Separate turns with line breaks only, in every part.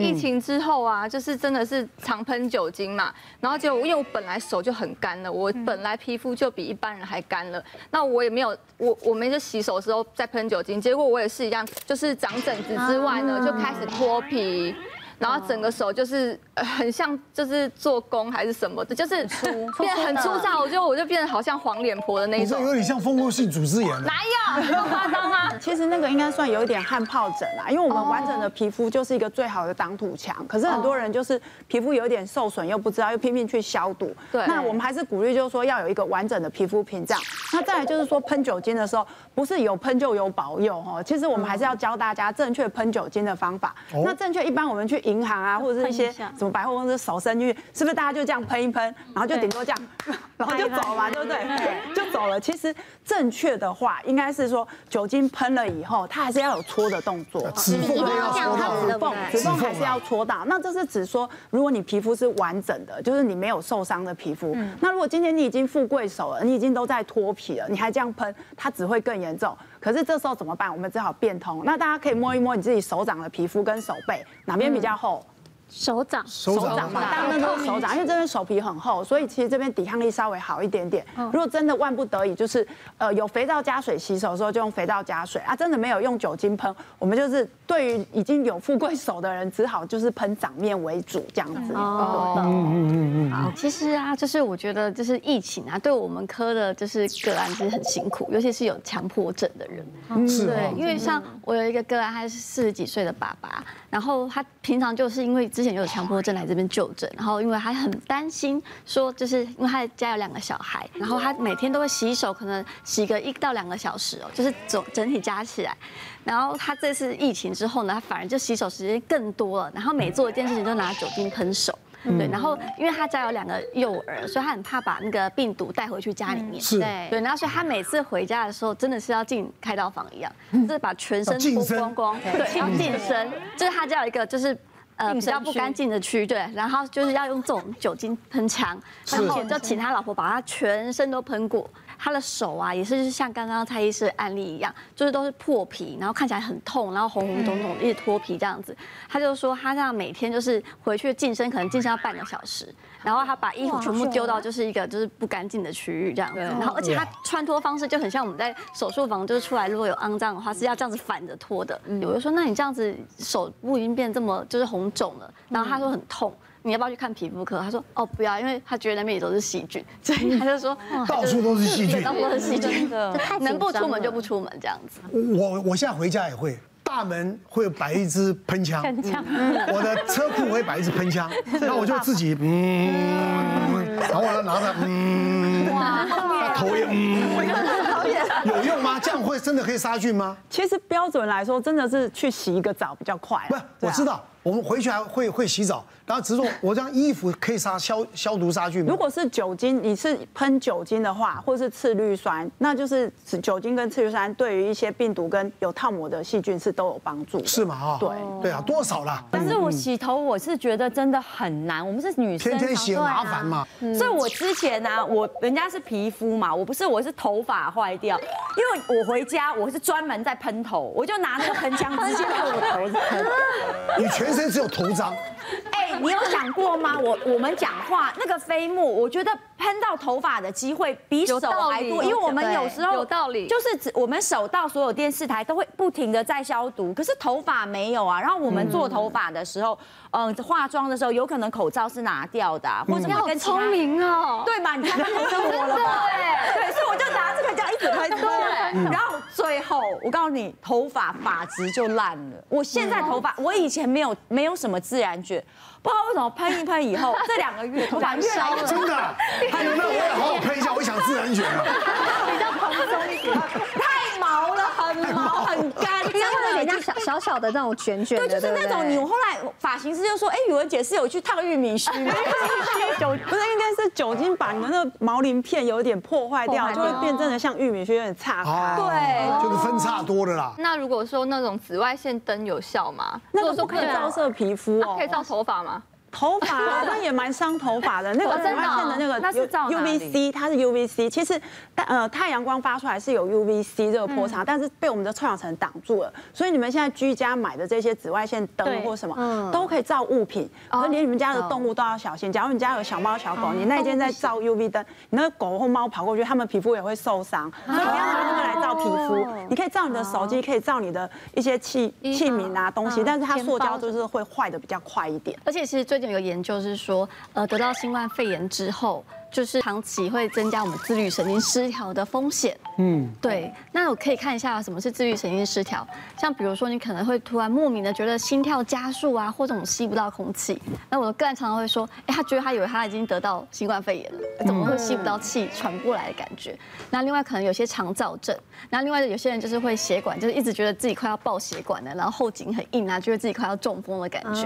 疫情之后啊，就是真的是常喷酒精嘛，然后就因为我本来手就很干了，我本来皮肤就比一般人还干了，那我也没有我我没就洗手的时候再喷酒精，结果我也是一样，就是长疹子之外呢，就开始脱皮。然后整个手就是很像，就是做工还是什么的，就是变很粗糙，我就我就变得好像黄脸婆的那种，
有点像蜂窝性组织炎。
哪有那么夸张啊？
其实那个应该算有一点汗疱疹啊，因为我们完整的皮肤就是一个最好的挡土墙。可是很多人就是皮肤有点受损又不知道，又拼命去消毒。对。那我们还是鼓励就是说要有一个完整的皮肤屏障。那再来就是说喷酒精的时候，不是有喷就有保佑哦。其实我们还是要教大家正确喷酒精的方法。那正确一般我们去银行啊，或者是一些什么百货公司手伸进去，是不是大家就这样喷一喷，然后就顶多这样，然后就走嘛，对不对？就走了。其实正确的话，应该是说酒精喷了以后，它还是要有搓的动作，
指缝要搓到，
指缝指缝还是要搓到。那这是指说，如果你皮肤是完整的，就是你没有受伤的皮肤。那如果今天你已经富贵手了，你已经都在脱皮了，你还这样喷，它只会更严重。可是这时候怎么办？我们只好变通。那大家可以摸一摸你自己手掌的皮肤跟手背，哪边比较厚？
手掌，
手掌嘛，
大部分都是手掌，因为这边手皮很厚，所以其实这边抵抗力稍微好一点点。如果真的万不得已，就是呃有肥皂加水洗手的时候，就用肥皂加水啊。真的没有用酒精喷，我们就是对于已经有富贵手的人，只好就是喷掌面为主这样子。
哦，嗯嗯嗯嗯。好，其实啊，就是我觉得就是疫情啊，对我们科的就是个案其实很辛苦，尤其是有强迫症的人。
是。
对，因为像我有一个个案，他是四十几岁的爸爸，然后他平常就是因为之前有强迫症来这边就诊，然后因为他很担心，说就是因为他家有两个小孩，然后他每天都会洗手，可能洗个一到两个小时哦，就是总整体加起来，然后他这次疫情之后呢，他反而就洗手时间更多了，然后每做一件事情都拿酒精喷手，对，然后因为他家有两个幼儿，所以他很怕把那个病毒带回去家里面，对，对，然后所以他每次回家的时候，真的是要进开刀房一样，就是把全身脱光光，对，要净身，就是他家有一个就是。呃，比较不干净的区，对，然后就是要用这种酒精喷枪，然后就请他老婆把他全身都喷过。他的手啊，也是就是像刚刚蔡医师的案例一样，就是都是破皮，然后看起来很痛，然后红红肿肿，一直脱皮这样子。他就说他这样每天就是回去净身，可能净身要半个小时，然后他把衣服全部丢到就是一个就是不干净的区域这样子。然后而且他穿脱方式就很像我们在手术房就是出来如果有肮脏的话是要这样子反着脱的。有人说那你这样子手不已经变这么就是红肿了，然后他说很痛。你要不要去看皮肤科？他说哦不要，因为他觉得那边也都是细菌，所以他就说
到处都是细菌，
到处都是细菌，能不出门就不出门这样子。
我我现在回家也会，大门会摆一支喷枪，我的车库会摆一支喷枪，然后我就自己嗯，然后我拿着嗯，头也嗯。有用吗？这样会真的可以杀菌吗？
其实标准来说，真的是去洗一个澡比较快。
不是，我知道，我们回去还会会洗澡，然后只是说我这样衣服可以杀消消毒杀菌吗？
如果是酒精，你是喷酒精的话，或者是次氯酸，那就是酒精跟次氯酸对于一些病毒跟有套膜的细菌是都有帮助。
是吗？哈，
对
对啊，多少啦？
但是我洗头，我是觉得真的很难。我们是女生，
天天洗麻烦嘛。
所以我之前呢，我人家是皮肤嘛，我不是，我是头发坏掉。因为我回家，我是专门在喷头，我就拿那个喷枪直接喷我头上喷。
你全身只有头脏。
哎，你有想过吗？我我们讲话那个飞沫，我觉得喷到头发的机会比手还多，因为我们有时候
有道理，
就是指我们手到所有电视台都会不停的在消毒，可是头发没有啊。然后我们做头发的时候，嗯，化妆的时候有可能口罩是拿掉的，或者会跟
聪明哦，
对嘛？你看他看我了吧？对，所以我就拿这个这样一直喷，对，然后最后我告诉你，头发发质就烂了。我现在头发，我以前没有没有什么自然卷。不知道为什么喷一喷以后，这两个月头发越来越
真的，还有没有？我也好好喷一下，我想自然卷啊。
比较蓬松一点，太毛，很干，这样
有点像小小小的那种卷卷的。
对，就是那种。你后来发型师就说：“哎，宇文姐是有去烫玉米须吗？”
酒不是，应该是酒精把你们的毛鳞片有点破坏掉，就会变真的像玉米须，有点岔开。
对，
就是分叉多了啦。
那如果说那种紫外线灯有效吗？
那个不可以照射皮肤哦，
可以照头发吗？
头发 那也蛮伤头发的，那个紫外线的那个 UVC，它是 UVC，其实呃太阳光发出来是有 UVC 这个波长，但是被我们的臭氧层挡住了，所以你们现在居家买的这些紫外线灯或什么都可以照物品，而连你们家的动物都要小心。假如你家有小猫小狗，你那一天在照 UV 灯，你那个狗或猫跑过去，它们皮肤也会受伤，所以不要拿这个来照皮肤。你可以照你的手机，可以照你的一些器器皿啊东西，但是它塑胶就是会坏的比较快一点。
而且其实最近有个研究是说，呃，得到新冠肺炎之后。就是长期会增加我们自律神经失调的风险。嗯，对。那我可以看一下什么是自律神经失调，像比如说你可能会突然莫名的觉得心跳加速啊，或者我们吸不到空气。那我的个案常常会说，哎，他觉得他以为他已经得到新冠肺炎了，怎么会吸不到气、喘不过来的感觉？那另外可能有些肠燥症，那另外有些人就是会血管就是一直觉得自己快要爆血管了，然后后颈很硬啊，觉得自己快要中风的感觉。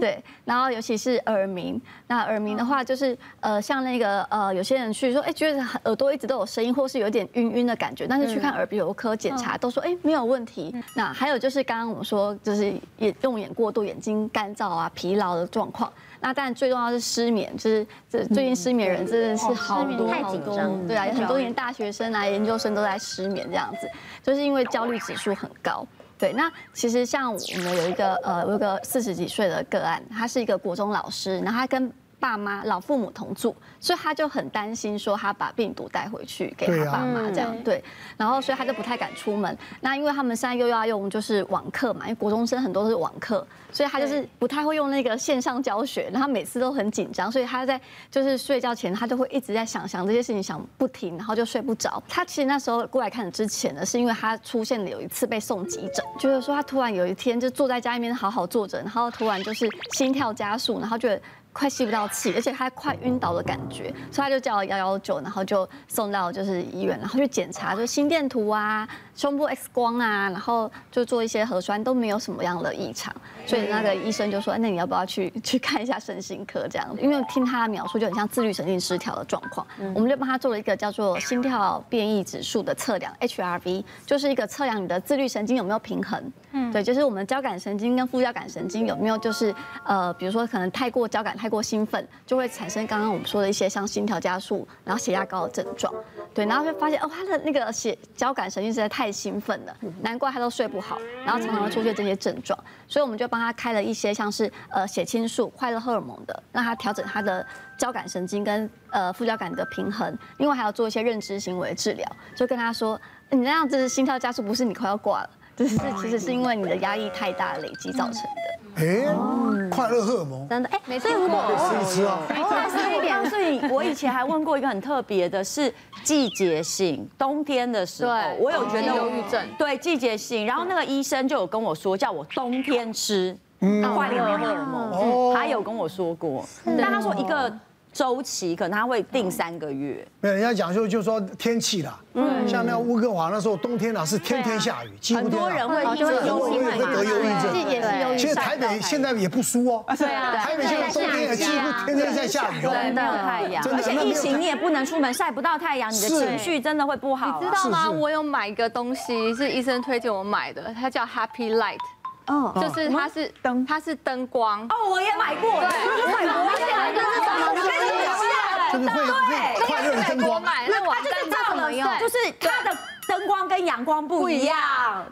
对。然后尤其是耳鸣，那耳鸣的话就是呃像那个。呃，有些人去说，哎，觉得耳朵一直都有声音，或是有点晕晕的感觉，但是去看耳鼻喉科检查，都说，哎，没有问题。那还有就是刚刚我们说，就是眼用眼过度、眼睛干燥啊、疲劳的状况。那当然最重要是失眠，就是这最近失眠人真的是好多好多，对啊，有很多年大学生啊、研究生都在失眠这样子，就是因为焦虑指数很高。对，那其实像我们有一个呃，有一个四十几岁的个案，他是一个国中老师，然后他跟爸妈、老父母同住，所以他就很担心，说他把病毒带回去给他爸妈这样对，然后所以他就不太敢出门。那因为他们现在又要用就是网课嘛，因为国中生很多都是网课，所以他就是不太会用那个线上教学，然后每次都很紧张，所以他在就是睡觉前，他就会一直在想想这些事情，想不停，然后就睡不着。他其实那时候过来看之前呢，是因为他出现了有一次被送急诊，就是说他突然有一天就坐在家里面好好坐着，然后突然就是心跳加速，然后觉得。快吸不到气，而且他快晕倒的感觉，所以他就叫幺幺九，然后就送到就是医院，然后去检查，就心电图啊、胸部 X 光啊，然后就做一些核酸都没有什么样的异常，所以那个医生就说，那你要不要去 去看一下身心科这样？因为听他的描述就很像自律神经失调的状况，我们就帮他做了一个叫做心跳变异指数的测量，HRV，就是一个测量你的自律神经有没有平衡。嗯，对，就是我们交感神经跟副交感神经有没有就是呃，比如说可能太过交感太过兴奋，就会产生刚刚我们说的一些像心跳加速，然后血压高的症状。对，然后就发现哦，他的那个血交感神经实在太兴奋了，难怪他都睡不好，然后常常会出现这些症状。所以我们就帮他开了一些像是呃血清素、快乐荷尔蒙的，让他调整他的交感神经跟呃副交感的平衡。另外还要做一些认知行为治疗，就跟他说，你那样子心跳加速不是你快要挂了。这是其实是因为你的压力太大累积造成的。
哎，快乐荷尔蒙，
真的哎，没错，如果
吃一吃哦。
但是一点，所以我以前还问过一个很特别的，是季节性，冬天的时候，我有觉得忧郁症，对季节性，然后那个医生就有跟我说，叫我冬天吃快乐荷尔蒙，他有跟我说过，但他说一个。周期可能他会定三个月，
没有人家讲究就是说天气啦，嗯，像那温哥华那时候冬天啊是天天下雨，几乎
很多人会因为忧郁
会得忧郁症，
也是忧郁。
其实台北现在也不输哦，
对啊，
台北现在冬天也几乎天天在下雨，
对，没有太阳，而且疫情你也不能出门晒不到太阳，你的情绪真的会不好。
你知道吗？我有买一个东西是医生推荐我买的，它叫 Happy Light，哦，就是它是灯，它是灯光。
哦，我也买过，对，我买过。
就是会会快乐的灯光，
那我就是照了用，
就是它的灯光跟阳光不一样，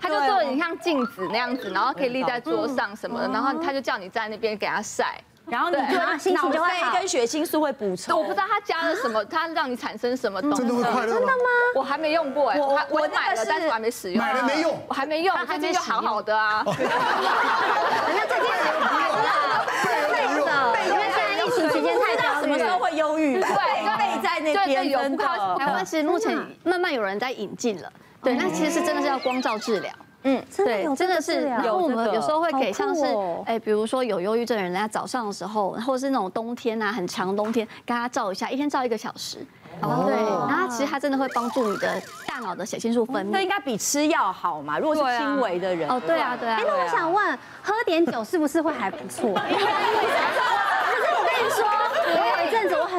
它就做的你像镜子那样子，然后可以立在桌上什么的，然后他就叫你在那边给他晒，
然后你就脑啡跟血清素会补充。
我不知道它加了什么，它让你产生什么东西。
真的会快乐？
真的吗？
我还没用过哎，我我买了，但是我还没使用。
买了没用？
我还没用，最近就好好的啊。人
家最近也买了，备着，因为现在疫情期间太焦虑，什么时候会忧郁？对。
对对，有不靠台湾其实目前慢慢有人在引进了，对，那其实是真的是要光照治疗，嗯，对，真的是有我们有时候会给像是哎，比如说有忧郁症的人，人家早上的时候，或者是那种冬天啊，很长冬天，给他照一下，一天照一个小时，哦，对，然后其实它真的会帮助你的大脑的血清素分泌，
那应该比吃药好嘛？如果是轻微的人，
哦，对啊，对啊，哎，
那我想问，喝点酒是不是会还不错？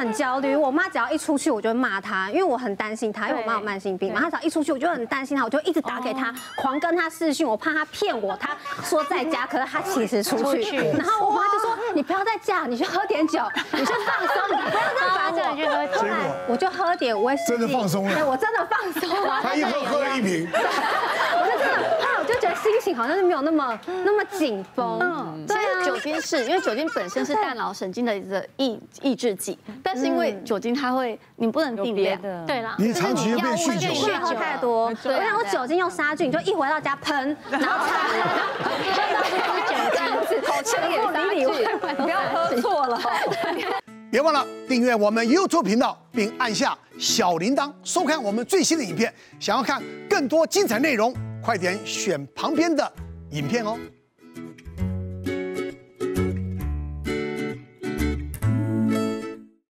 很焦虑，我妈只要一出去，我就会骂她，因为我很担心她，因为我妈有慢性病嘛。她只要一出去，我就很担心她，我就一直打给她，狂跟她视讯，我怕她骗我，她说在家，可是她其实出去。然后我妈就说：“你不要再嫁，你去喝点酒，你去放松，你不要再烦我。去喝酒。后来我就喝点威士忌，
真的放松了。
对，我真的放松了。
他一喝喝了一瓶。
我就真的，后来我就觉得心情好像是没有那么那么紧绷。
嗯。酒精是因为酒精本身是大脑神经的一个抑抑制剂，但是因为酒精它会，你不能定量。对啦。
你长期变酗酒，
酗酒太多。我想说酒精用杀菌，就一回到家喷，然后擦，喷到这酒精，头前也杀菌，
不要喝错了。
别忘了订阅我们 YouTube 频道，并按下小铃铛，收看我们最新的影片。想要看更多精彩内容，快点选旁边的影片哦。